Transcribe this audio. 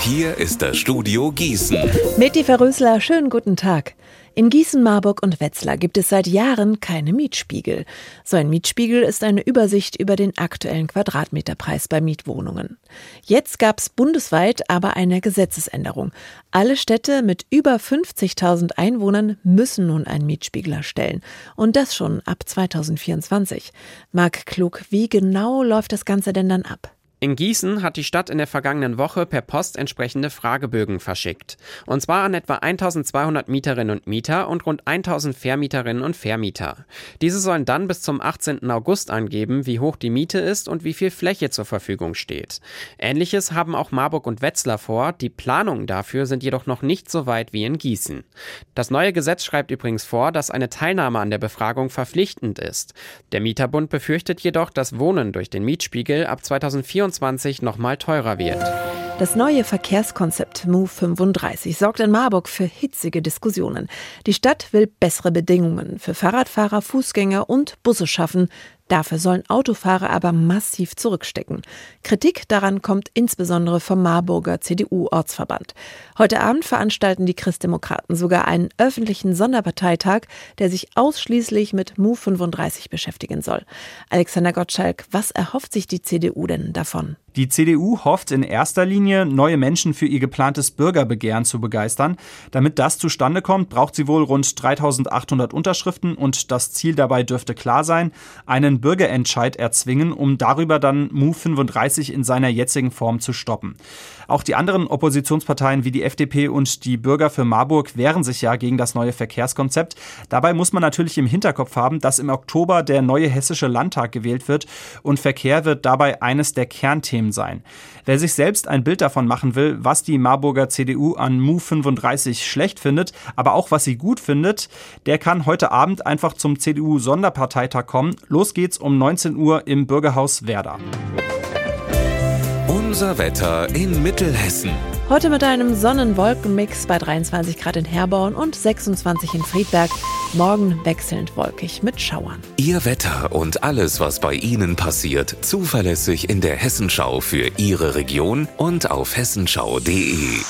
Hier ist das Studio Gießen. Meti Verrösler, schönen guten Tag. In Gießen, Marburg und Wetzlar gibt es seit Jahren keine Mietspiegel. So ein Mietspiegel ist eine Übersicht über den aktuellen Quadratmeterpreis bei Mietwohnungen. Jetzt gab es bundesweit aber eine Gesetzesänderung. Alle Städte mit über 50.000 Einwohnern müssen nun einen Mietspiegel erstellen. Und das schon ab 2024. Marc Klug, wie genau läuft das Ganze denn dann ab? In Gießen hat die Stadt in der vergangenen Woche per Post entsprechende Fragebögen verschickt. Und zwar an etwa 1200 Mieterinnen und Mieter und rund 1000 Vermieterinnen und Vermieter. Diese sollen dann bis zum 18. August angeben, wie hoch die Miete ist und wie viel Fläche zur Verfügung steht. Ähnliches haben auch Marburg und Wetzlar vor. Die Planungen dafür sind jedoch noch nicht so weit wie in Gießen. Das neue Gesetz schreibt übrigens vor, dass eine Teilnahme an der Befragung verpflichtend ist. Der Mieterbund befürchtet jedoch, dass Wohnen durch den Mietspiegel ab 2024 2024 nochmal teurer wird. Das neue Verkehrskonzept Move 35 sorgt in Marburg für hitzige Diskussionen. Die Stadt will bessere Bedingungen für Fahrradfahrer, Fußgänger und Busse schaffen. Dafür sollen Autofahrer aber massiv zurückstecken. Kritik daran kommt insbesondere vom Marburger CDU-Ortsverband. Heute Abend veranstalten die Christdemokraten sogar einen öffentlichen Sonderparteitag, der sich ausschließlich mit Move 35 beschäftigen soll. Alexander Gottschalk, was erhofft sich die CDU denn davon? Die CDU hofft in erster Linie, neue Menschen für ihr geplantes Bürgerbegehren zu begeistern. Damit das zustande kommt, braucht sie wohl rund 3800 Unterschriften und das Ziel dabei dürfte klar sein, einen Bürgerentscheid erzwingen, um darüber dann Move 35 in seiner jetzigen Form zu stoppen. Auch die anderen Oppositionsparteien wie die FDP und die Bürger für Marburg wehren sich ja gegen das neue Verkehrskonzept. Dabei muss man natürlich im Hinterkopf haben, dass im Oktober der neue hessische Landtag gewählt wird und Verkehr wird dabei eines der Kernthemen sein. Wer sich selbst ein Bild davon machen will, was die Marburger CDU an Move 35 schlecht findet, aber auch was sie gut findet, der kann heute Abend einfach zum CDU-Sonderparteitag kommen. Los geht's um 19 Uhr im Bürgerhaus Werder. Unser Wetter in Mittelhessen. Heute mit einem Sonnenwolkenmix bei 23 Grad in Herborn und 26 in Friedberg. Morgen wechselnd wolkig mit Schauern. Ihr Wetter und alles, was bei Ihnen passiert, zuverlässig in der Hessenschau für Ihre Region und auf hessenschau.de.